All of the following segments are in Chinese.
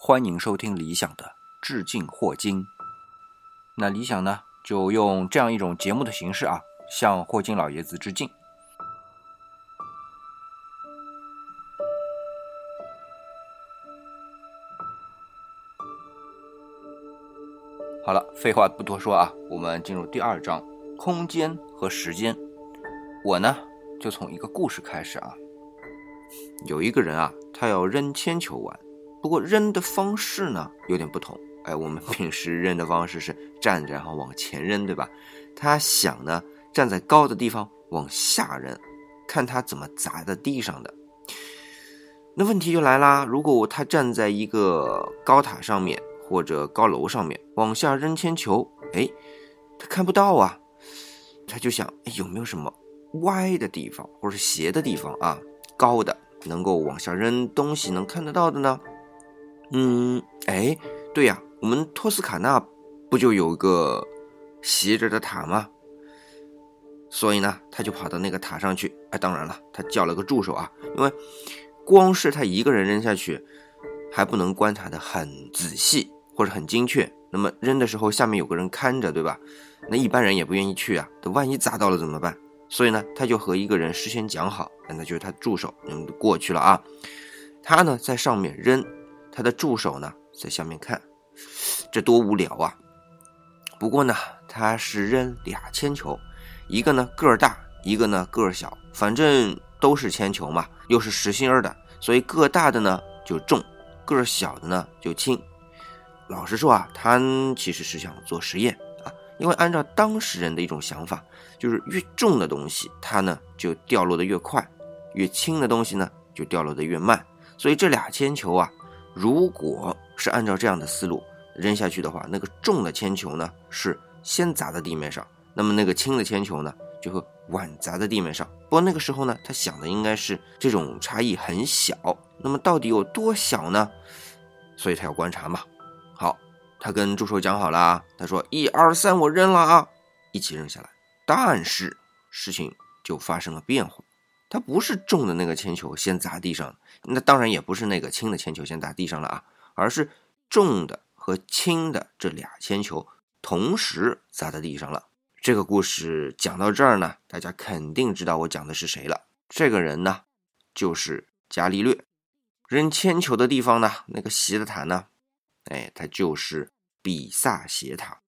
欢迎收听理想的致敬霍金。那理想呢，就用这样一种节目的形式啊，向霍金老爷子致敬。好了，废话不多说啊，我们进入第二章：空间和时间。我呢，就从一个故事开始啊。有一个人啊，他要扔铅球玩，不过扔的方式呢有点不同。哎，我们 平时扔的方式是站着然后往前扔，对吧？他想呢，站在高的地方往下扔，看他怎么砸在地上的。那问题就来啦，如果他站在一个高塔上面或者高楼上面往下扔铅球，哎，他看不到啊。他就想，哎，有没有什么歪的地方或者斜的地方啊？高的能够往下扔东西能看得到的呢？嗯，哎，对呀，我们托斯卡纳不就有个斜着的塔吗？所以呢，他就跑到那个塔上去。哎，当然了，他叫了个助手啊，因为光是他一个人扔下去还不能观察的很仔细或者很精确。那么扔的时候下面有个人看着，对吧？那一般人也不愿意去啊，万一砸到了怎么办？所以呢，他就和一个人事先讲好，那就是他助手，嗯，过去了啊。他呢在上面扔，他的助手呢在下面看，这多无聊啊！不过呢，他是扔俩铅球，一个呢个儿大，一个呢个儿小，反正都是铅球嘛，又是实心儿的，所以个大的呢就重，个儿小的呢就轻。老实说啊，他其实是想做实验啊。因为按照当事人的一种想法，就是越重的东西它呢就掉落的越快，越轻的东西呢就掉落的越慢。所以这俩铅球啊，如果是按照这样的思路扔下去的话，那个重的铅球呢是先砸在地面上，那么那个轻的铅球呢就会晚砸在地面上。不过那个时候呢，他想的应该是这种差异很小，那么到底有多小呢？所以他要观察嘛。好。他跟助手讲好了啊，他说：“一二三，我扔了啊！”一起扔下来。但是事情就发生了变化，他不是重的那个铅球先砸地上，那当然也不是那个轻的铅球先砸地上了啊，而是重的和轻的这俩铅球同时砸在地上了。这个故事讲到这儿呢，大家肯定知道我讲的是谁了。这个人呢，就是伽利略。扔铅球的地方呢，那个斜塔呢？哎，它就是比萨斜塔。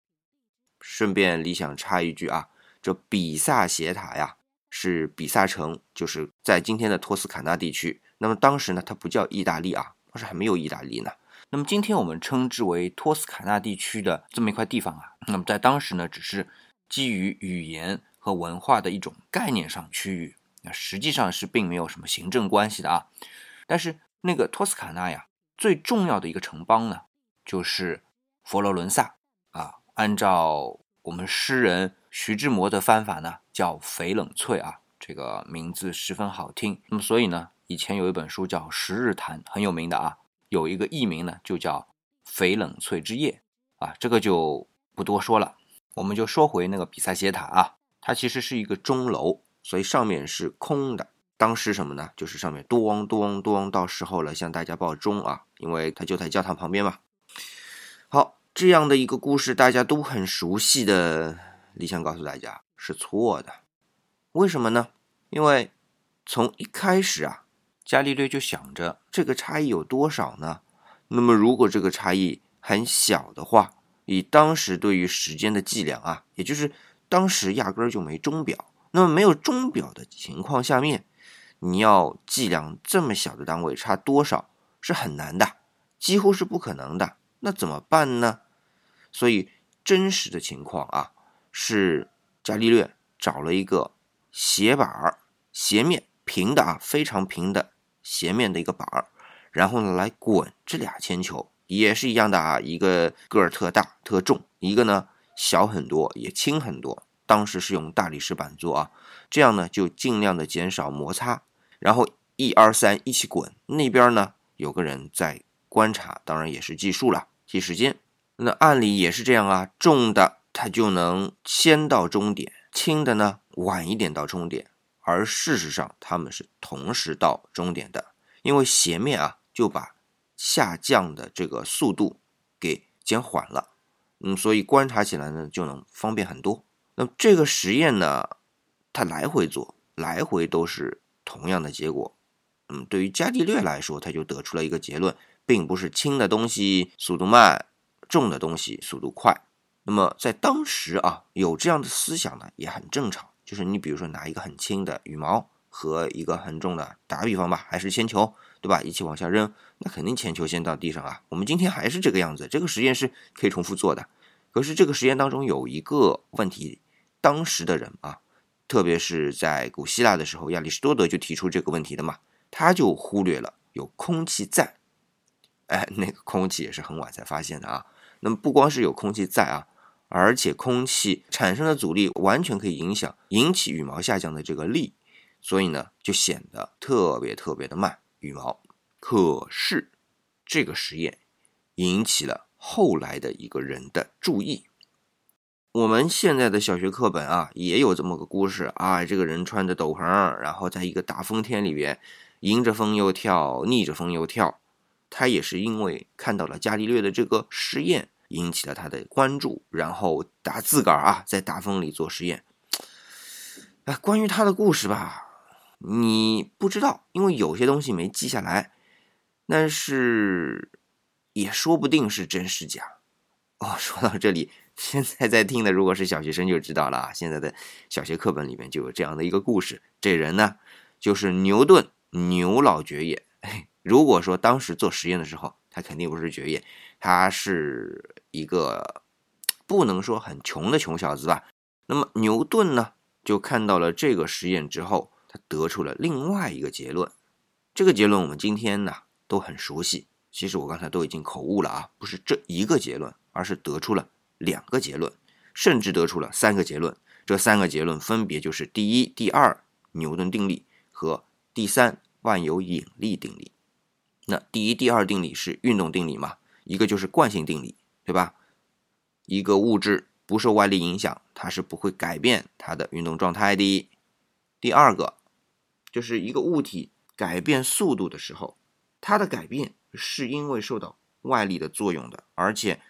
顺便，理想插一句啊，这比萨斜塔呀，是比萨城，就是在今天的托斯卡纳地区。那么当时呢，它不叫意大利啊，当时还没有意大利呢。那么今天我们称之为托斯卡纳地区的这么一块地方啊，那么在当时呢，只是基于语言和文化的一种概念上区域，那实际上是并没有什么行政关系的啊。但是那个托斯卡纳呀，最重要的一个城邦呢。就是佛罗伦萨啊，按照我们诗人徐志摩的翻法呢，叫翡冷翠啊，这个名字十分好听。那么所以呢，以前有一本书叫《十日谈》，很有名的啊，有一个译名呢，就叫《翡冷翠之夜》啊，这个就不多说了。我们就说回那个比萨斜塔啊，它其实是一个钟楼，所以上面是空的。当时什么呢？就是上面咚咚咚，到时候了向大家报钟啊，因为它就在教堂旁边嘛。好，这样的一个故事，大家都很熟悉的。李想告诉大家是错的，为什么呢？因为从一开始啊，伽利略就想着这个差异有多少呢？那么如果这个差异很小的话，以当时对于时间的计量啊，也就是当时压根儿就没钟表。那么没有钟表的情况下面，你要计量这么小的单位差多少是很难的，几乎是不可能的。那怎么办呢？所以真实的情况啊，是伽利略找了一个斜板儿，斜面平的啊，非常平的斜面的一个板儿，然后呢来滚这俩铅球，也是一样的啊，一个个儿特大特重，一个呢小很多也轻很多。当时是用大理石板做啊，这样呢就尽量的减少摩擦。然后一二三一起滚，那边呢有个人在观察，当然也是计数了。计时间，那按理也是这样啊，重的它就能先到终点，轻的呢晚一点到终点。而事实上，他们是同时到终点的，因为斜面啊就把下降的这个速度给减缓了。嗯，所以观察起来呢就能方便很多。那么这个实验呢，它来回做，来回都是同样的结果。嗯，对于伽利略来说，他就得出了一个结论，并不是轻的东西速度慢，重的东西速度快。那么在当时啊，有这样的思想呢，也很正常。就是你比如说拿一个很轻的羽毛和一个很重的，打个比方吧，还是铅球，对吧？一起往下扔，那肯定铅球先到地上啊。我们今天还是这个样子，这个实验是可以重复做的。可是这个实验当中有一个问题，当时的人啊，特别是在古希腊的时候，亚里士多德就提出这个问题的嘛，他就忽略了有空气在。哎，那个空气也是很晚才发现的啊。那么不光是有空气在啊。而且空气产生的阻力完全可以影响引起羽毛下降的这个力，所以呢就显得特别特别的慢羽毛。可是这个实验引起了后来的一个人的注意。我们现在的小学课本啊也有这么个故事啊，这个人穿着斗篷，然后在一个大风天里边，迎着风又跳，逆着风又跳。他也是因为看到了伽利略的这个实验。引起了他的关注，然后打自个儿啊，在大风里做实验。哎，关于他的故事吧，你不知道，因为有些东西没记下来，但是也说不定是真是假。哦，说到这里，现在在听的如果是小学生就知道了，现在的小学课本里面就有这样的一个故事。这人呢，就是牛顿，牛老爵爷。如果说当时做实验的时候，他肯定不是爵爷。他是一个不能说很穷的穷小子吧？那么牛顿呢，就看到了这个实验之后，他得出了另外一个结论。这个结论我们今天呢都很熟悉。其实我刚才都已经口误了啊，不是这一个结论，而是得出了两个结论，甚至得出了三个结论。这三个结论分别就是第一、第二牛顿定理和第三万有引力定理。那第一、第二定理是运动定理嘛？一个就是惯性定理，对吧？一个物质不受外力影响，它是不会改变它的运动状态的。第二个，就是一个物体改变速度的时候，它的改变是因为受到外力的作用的，而且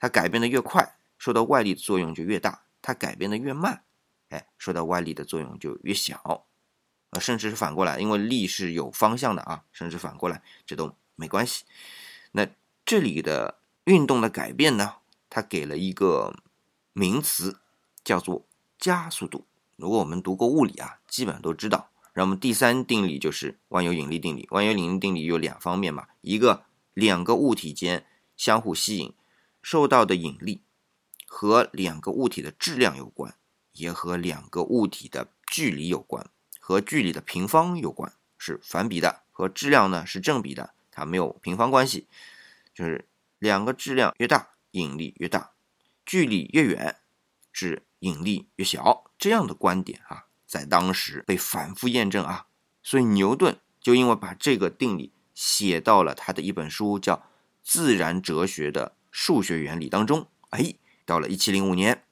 它改变的越快，受到外力的作用就越大；它改变的越慢，哎，受到外力的作用就越小。呃，甚至是反过来，因为力是有方向的啊，甚至反过来，这都没关系。那。这里的运动的改变呢，它给了一个名词，叫做加速度。如果我们读过物理啊，基本上都知道。然后我们第三定理就是万有引力定理。万有引力定理有两方面嘛，一个两个物体间相互吸引，受到的引力和两个物体的质量有关，也和两个物体的距离有关，和距离的平方有关，是反比的；和质量呢是正比的，它没有平方关系。就是两个质量越大，引力越大；距离越远，是引力越小。这样的观点啊，在当时被反复验证啊，所以牛顿就因为把这个定理写到了他的一本书叫《自然哲学的数学原理》当中。哎，到了一七零五年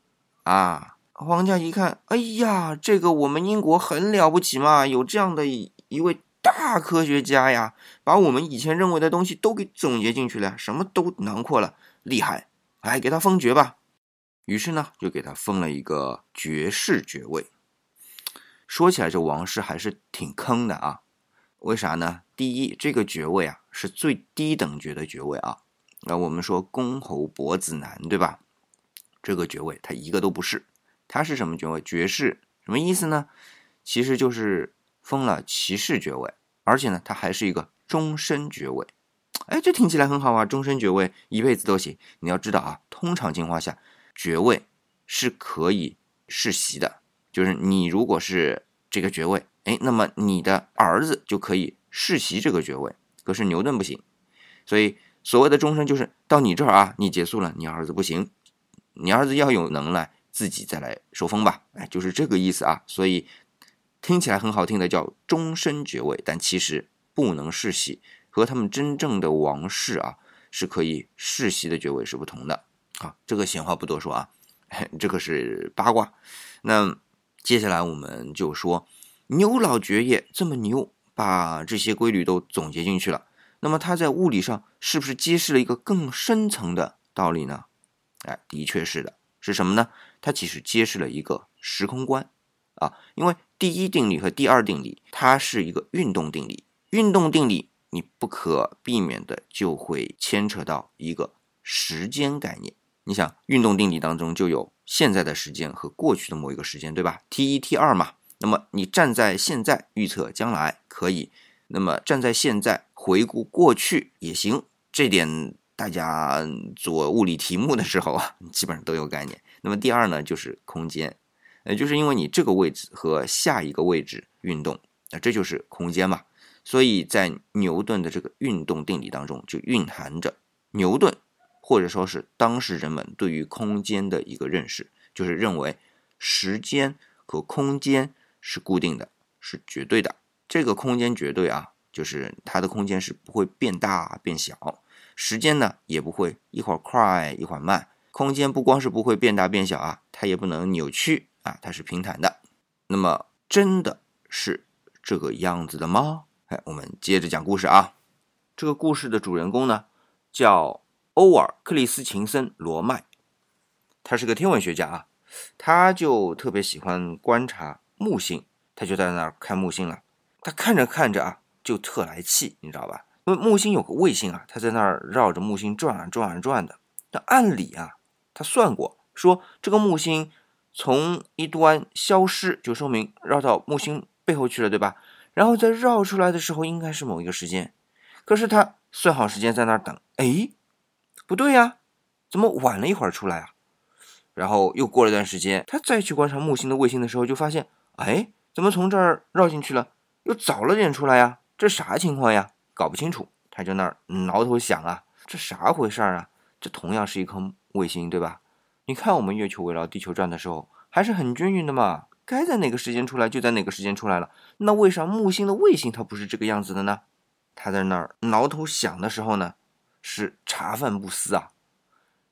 啊，皇家一看，哎呀，这个我们英国很了不起嘛，有这样的一位。大科学家呀，把我们以前认为的东西都给总结进去了，什么都囊括了，厉害！哎，给他封爵吧。于是呢，就给他封了一个爵士爵位。说起来，这王室还是挺坑的啊。为啥呢？第一，这个爵位啊是最低等爵的爵位啊。那我们说公侯伯子男，对吧？这个爵位他一个都不是。他是什么爵位？爵士什么意思呢？其实就是。封了骑士爵位，而且呢，他还是一个终身爵位。哎，这听起来很好啊，终身爵位，一辈子都行。你要知道啊，通常情况下，爵位是可以世袭的，就是你如果是这个爵位，哎，那么你的儿子就可以世袭这个爵位。可是牛顿不行，所以所谓的终身就是到你这儿啊，你结束了，你儿子不行，你儿子要有能耐，自己再来受封吧。哎，就是这个意思啊，所以。听起来很好听的叫终身爵位，但其实不能世袭，和他们真正的王室啊是可以世袭的爵位是不同的。啊，这个闲话不多说啊，这个是八卦。那接下来我们就说牛老爵爷这么牛，把这些规律都总结进去了。那么他在物理上是不是揭示了一个更深层的道理呢？哎，的确是的，是什么呢？它其实揭示了一个时空观啊，因为第一定理和第二定理它是一个运动定理，运动定理你不可避免的就会牵扯到一个时间概念。你想，运动定理当中就有现在的时间和过去的某一个时间，对吧？T 一 T 二嘛。那么你站在现在预测将来可以，那么站在现在回顾过去也行。这点大家做物理题目的时候啊，基本上都有概念。那么第二呢，就是空间，呃，就是因为你这个位置和下一个位置运动，那这就是空间嘛。所以在牛顿的这个运动定理当中，就蕴含着牛顿或者说是当时人们对于空间的一个认识，就是认为时间和空间。是固定的，是绝对的。这个空间绝对啊，就是它的空间是不会变大变小，时间呢也不会一会儿快一会儿慢。空间不光是不会变大变小啊，它也不能扭曲啊，它是平坦的。那么真的是这个样子的吗？哎，我们接着讲故事啊。这个故事的主人公呢叫欧尔克里斯琴森罗麦，他是个天文学家啊，他就特别喜欢观察。木星，他就在那儿看木星了。他看着看着啊，就特来气，你知道吧？因为木星有个卫星啊，他在那儿绕着木星转啊转啊转的。那按理啊，他算过，说这个木星从一端消失，就说明绕到木星背后去了，对吧？然后再绕出来的时候，应该是某一个时间。可是他算好时间在那儿等，哎，不对呀，怎么晚了一会儿出来啊？然后又过了段时间，他再去观察木星的卫星的时候，就发现。哎，怎么从这儿绕进去了？又早了点出来呀？这啥情况呀？搞不清楚。他就那儿挠头想啊，这啥回事儿啊？这同样是一颗卫星，对吧？你看我们月球围绕地球转的时候，还是很均匀的嘛。该在哪个时间出来就在哪个时间出来了。那为啥木星的卫星它不是这个样子的呢？他在那儿挠头想的时候呢，是茶饭不思啊。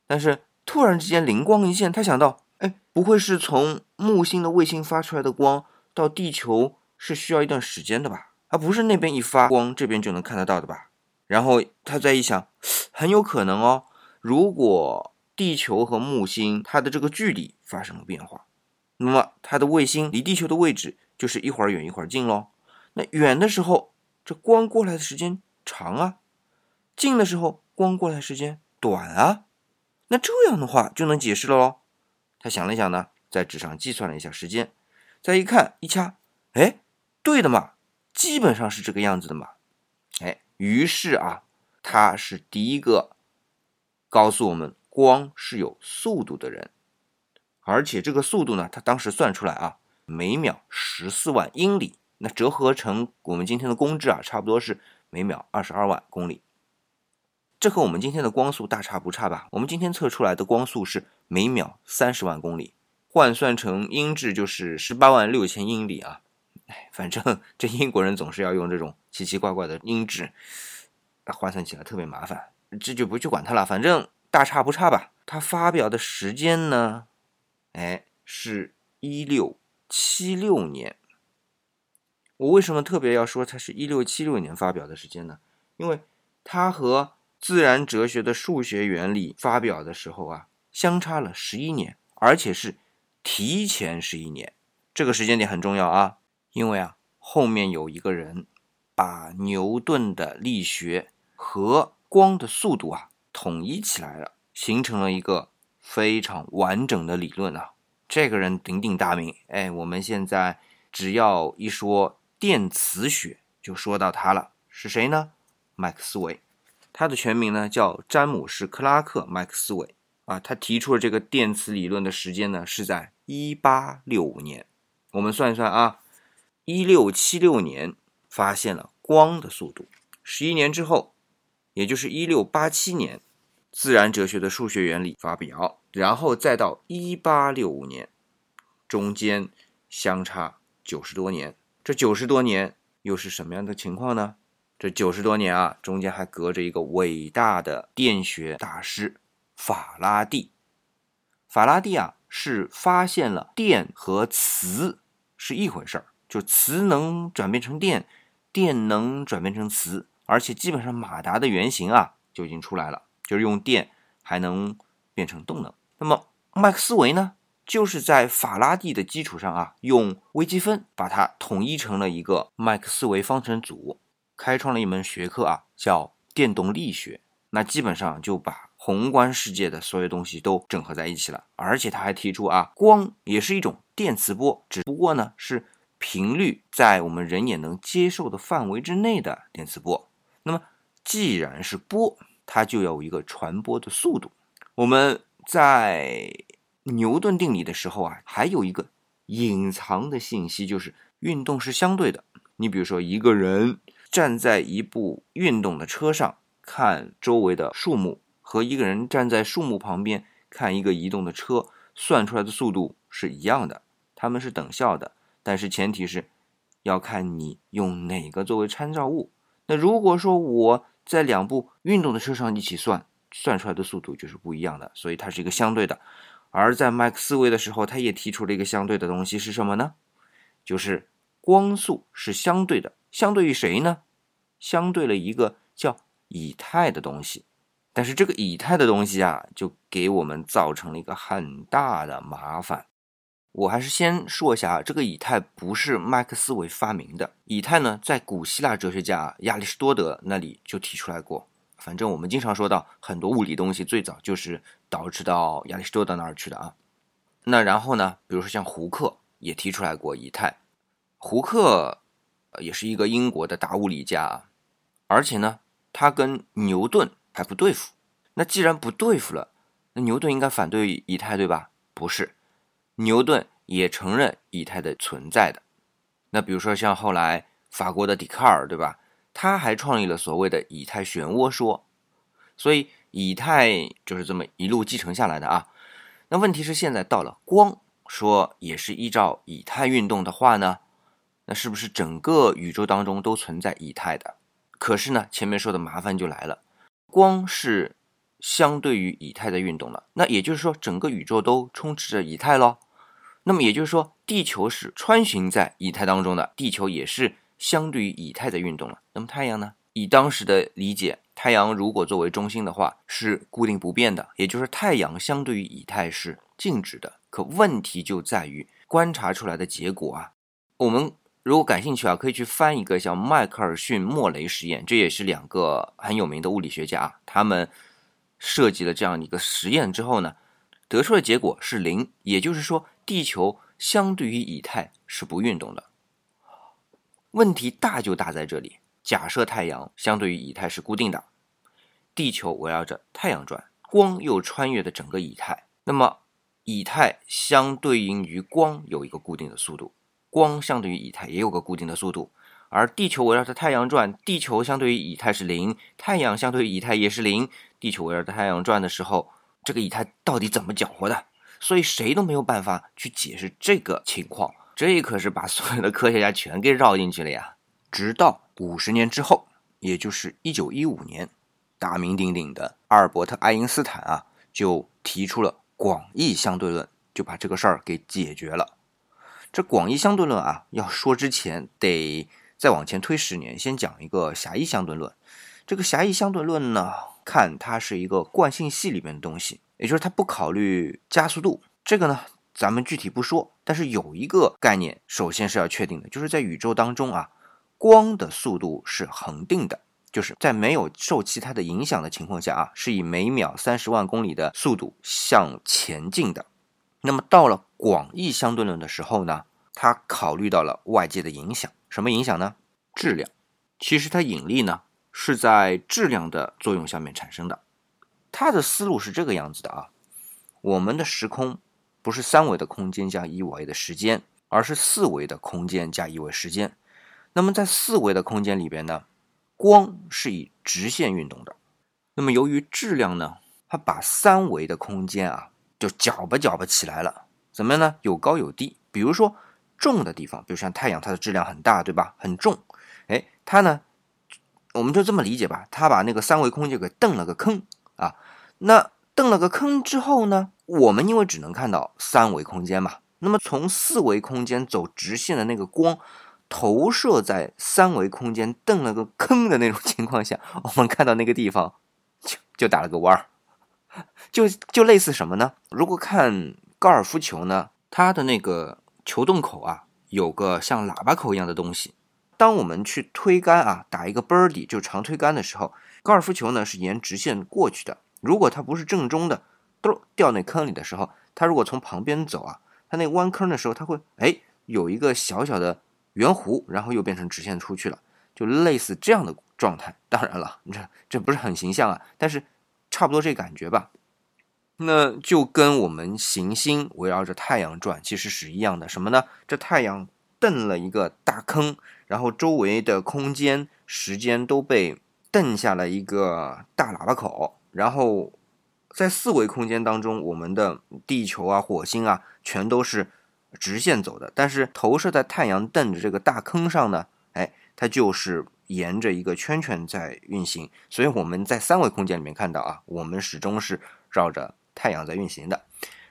但是突然之间灵光一现，他想到。哎，不会是从木星的卫星发出来的光到地球是需要一段时间的吧？而不是那边一发光，这边就能看得到的吧？然后他再一想，很有可能哦。如果地球和木星它的这个距离发生了变化，那么它的卫星离地球的位置就是一会儿远一会儿近喽。那远的时候，这光过来的时间长啊；近的时候，光过来时间短啊。那这样的话就能解释了喽。他想了想呢，在纸上计算了一下时间，再一看一掐，哎，对的嘛，基本上是这个样子的嘛，哎，于是啊，他是第一个告诉我们光是有速度的人，而且这个速度呢，他当时算出来啊，每秒十四万英里，那折合成我们今天的公制啊，差不多是每秒二十二万公里。这和我们今天的光速大差不差吧？我们今天测出来的光速是每秒三十万公里，换算成英制就是十八万六千英里啊！哎，反正这英国人总是要用这种奇奇怪怪的英制，换算起来特别麻烦，这就不去管它了，反正大差不差吧。他发表的时间呢？哎，是一六七六年。我为什么特别要说他是一六七六年发表的时间呢？因为他和自然哲学的数学原理发表的时候啊，相差了十一年，而且是提前十一年。这个时间点很重要啊，因为啊，后面有一个人把牛顿的力学和光的速度啊统一起来了，形成了一个非常完整的理论啊。这个人鼎鼎大名，哎，我们现在只要一说电磁学，就说到他了。是谁呢？麦克斯韦。他的全名呢叫詹姆士·克拉克·麦克斯韦啊，他提出了这个电磁理论的时间呢是在1865年。我们算一算啊，1676年发现了光的速度，十一年之后，也就是1687年，自然哲学的数学原理发表，然后再到1865年，中间相差九十多年。这九十多年又是什么样的情况呢？这九十多年啊，中间还隔着一个伟大的电学大师法拉第。法拉第啊，是发现了电和磁是一回事儿，就磁能转变成电，电能转变成磁，而且基本上马达的原型啊就已经出来了，就是用电还能变成动能。那么麦克斯韦呢，就是在法拉第的基础上啊，用微积分把它统一成了一个麦克斯韦方程组，开创了一门学科啊，叫电动力学。那基本上就把宏观世界的所有东西都整合在一起了。而且他还提出啊，光也是一种电磁波，只不过呢是频率在我们人眼能接受的范围之内的电磁波。那么既然是波，它就要有一个传播的速度。我们在牛顿定理的时候啊，还有一个隐藏的信息，就是运动是相对的。你比如说，一个人站在一部运动的车上。看周围的树木，和一个人站在树木旁边看一个移动的车，算出来的速度是一样的，他们是等效的。但是前提是要看你用哪个作为参照物。那如果说我在两部运动的车上一起算，算出来的速度就是不一样的，所以它是一个相对的。而在麦克斯韦的时候，他也提出了一个相对的东西是什么呢？就是光速是相对的，相对于谁呢？相对了一个叫。以太的东西，但是这个以太的东西啊，就给我们造成了一个很大的麻烦。我还是先说一下啊，这个以太不是麦克斯韦发明的。以太呢，在古希腊哲学家亚里士多德那里就提出来过。反正我们经常说到很多物理东西，最早就是导致到亚里士多德那儿去的啊。那然后呢，比如说像胡克也提出来过以太。胡克也是一个英国的大物理家啊，而且呢。他跟牛顿还不对付，那既然不对付了，那牛顿应该反对以太对吧？不是，牛顿也承认以太的存在的。那比如说像后来法国的笛卡尔对吧？他还创立了所谓的以太漩涡说，所以以太就是这么一路继承下来的啊。那问题是现在到了光，说也是依照以太运动的话呢，那是不是整个宇宙当中都存在以太的？可是呢，前面说的麻烦就来了，光是相对于以太的运动了，那也就是说整个宇宙都充斥着以太喽。那么也就是说，地球是穿行在以太当中的，地球也是相对于以太在运动了。那么太阳呢？以当时的理解，太阳如果作为中心的话是固定不变的，也就是太阳相对于以太是静止的。可问题就在于观察出来的结果啊，我们。如果感兴趣啊，可以去翻一个像迈克尔逊莫雷实验，这也是两个很有名的物理学家，他们设计了这样一个实验之后呢，得出的结果是零，也就是说，地球相对于以太是不运动的。问题大就大在这里，假设太阳相对于以太是固定的，地球围绕着太阳转，光又穿越的整个以太，那么以太相对应于光有一个固定的速度。光相对于以太也有个固定的速度，而地球围绕着太阳转，地球相对于以太是零，太阳相对于以太也是零。地球围绕着太阳转的时候，这个以太到底怎么搅和的？所以谁都没有办法去解释这个情况。这可是把所有的科学家全给绕进去了呀！直到五十年之后，也就是一九一五年，大名鼎鼎的阿尔伯特·爱因斯坦啊，就提出了广义相对论，就把这个事儿给解决了。这广义相对论啊，要说之前得再往前推十年，先讲一个狭义相对论。这个狭义相对论呢，看它是一个惯性系里面的东西，也就是它不考虑加速度。这个呢，咱们具体不说，但是有一个概念，首先是要确定的，就是在宇宙当中啊，光的速度是恒定的，就是在没有受其他的影响的情况下啊，是以每秒三十万公里的速度向前进的。那么到了广义相对论的时候呢，它考虑到了外界的影响，什么影响呢？质量。其实它引力呢是在质量的作用下面产生的。它的思路是这个样子的啊，我们的时空不是三维的空间加一维的时间，而是四维的空间加一维时间。那么在四维的空间里边呢，光是以直线运动的。那么由于质量呢，它把三维的空间啊。就搅吧搅吧起来了，怎么样呢？有高有低。比如说重的地方，比如像太阳，它的质量很大，对吧？很重。哎，它呢，我们就这么理解吧。它把那个三维空间给蹬了个坑。那蹬了个坑之后呢，我们因为只能看到三维空间嘛，那么从四维空间走直线的那个光，投射在三维空间瞪了个坑的那种 情况下，我们看到那个地方就就打了个弯儿，就就类似什么呢？如果看高尔夫球呢，它的那个球洞口啊，有个像喇叭口一样的东西。当我们去推杆啊，打一个 birdie 就长推杆的时候，高尔夫球呢是沿直线过去的。如果它不是正中的，都掉那坑里的时候，它如果从旁边走啊，它那弯坑的时候，它会哎有一个小小的。圆弧，然后又变成直线出去了，就类似这样的状态。当然了，这这不是很形象啊，但是差不多这感觉吧。那就跟我们行星围绕着太阳转其实是一样的。什么呢？这太阳瞪了一个大坑，然后周围的空间、时间都被瞪下了一个大喇叭口。然后在四维空间当中，我们的地球啊、火星啊，全都是。直线走的，但是投射在太阳瞪着这个大坑上呢，哎，它就是沿着一个圈圈在运行。所以我们在三维空间里面看到啊，我们始终是绕着太阳在运行的，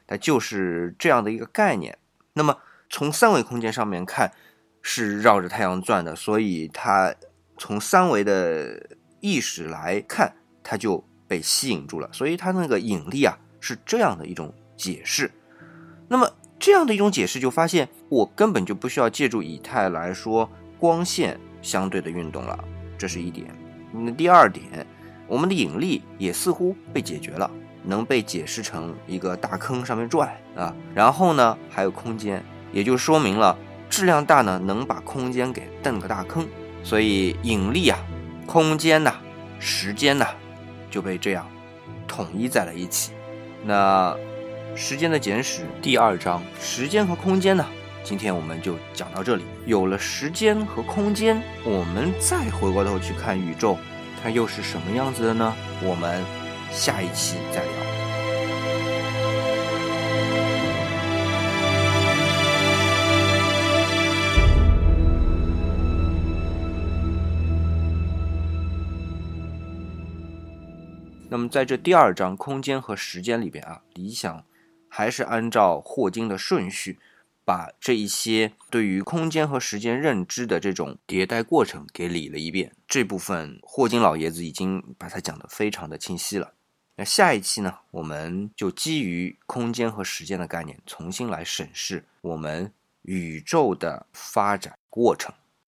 它就是这样的一个概念。那么从三维空间上面看是绕着太阳转的，所以它从三维的意识来看，它就被吸引住了。所以它那个引力啊是这样的一种解释。那么。这样的一种解释，就发现我根本就不需要借助以太来说光线相对的运动了，这是一点。那第二点，我们的引力也似乎被解决了，能被解释成一个大坑上面转啊。然后呢，还有空间，也就说明了质量大呢，能把空间给瞪个大坑。所以引力啊，空间呐，时间呐，就被这样统一在了一起。那。时间的简史第二章，时间和空间呢？今天我们就讲到这里。有了时间和空间，我们再回过头去看宇宙，它又是什么样子的呢？我们下一期再聊。那么在这第二章空间和时间里边啊，理想。还是按照霍金的顺序，把这一些对于空间和时间认知的这种迭代过程给理了一遍。这部分霍金老爷子已经把它讲得非常的清晰了。那下一期呢，我们就基于空间和时间的概念，重新来审视我们宇宙的发展过程。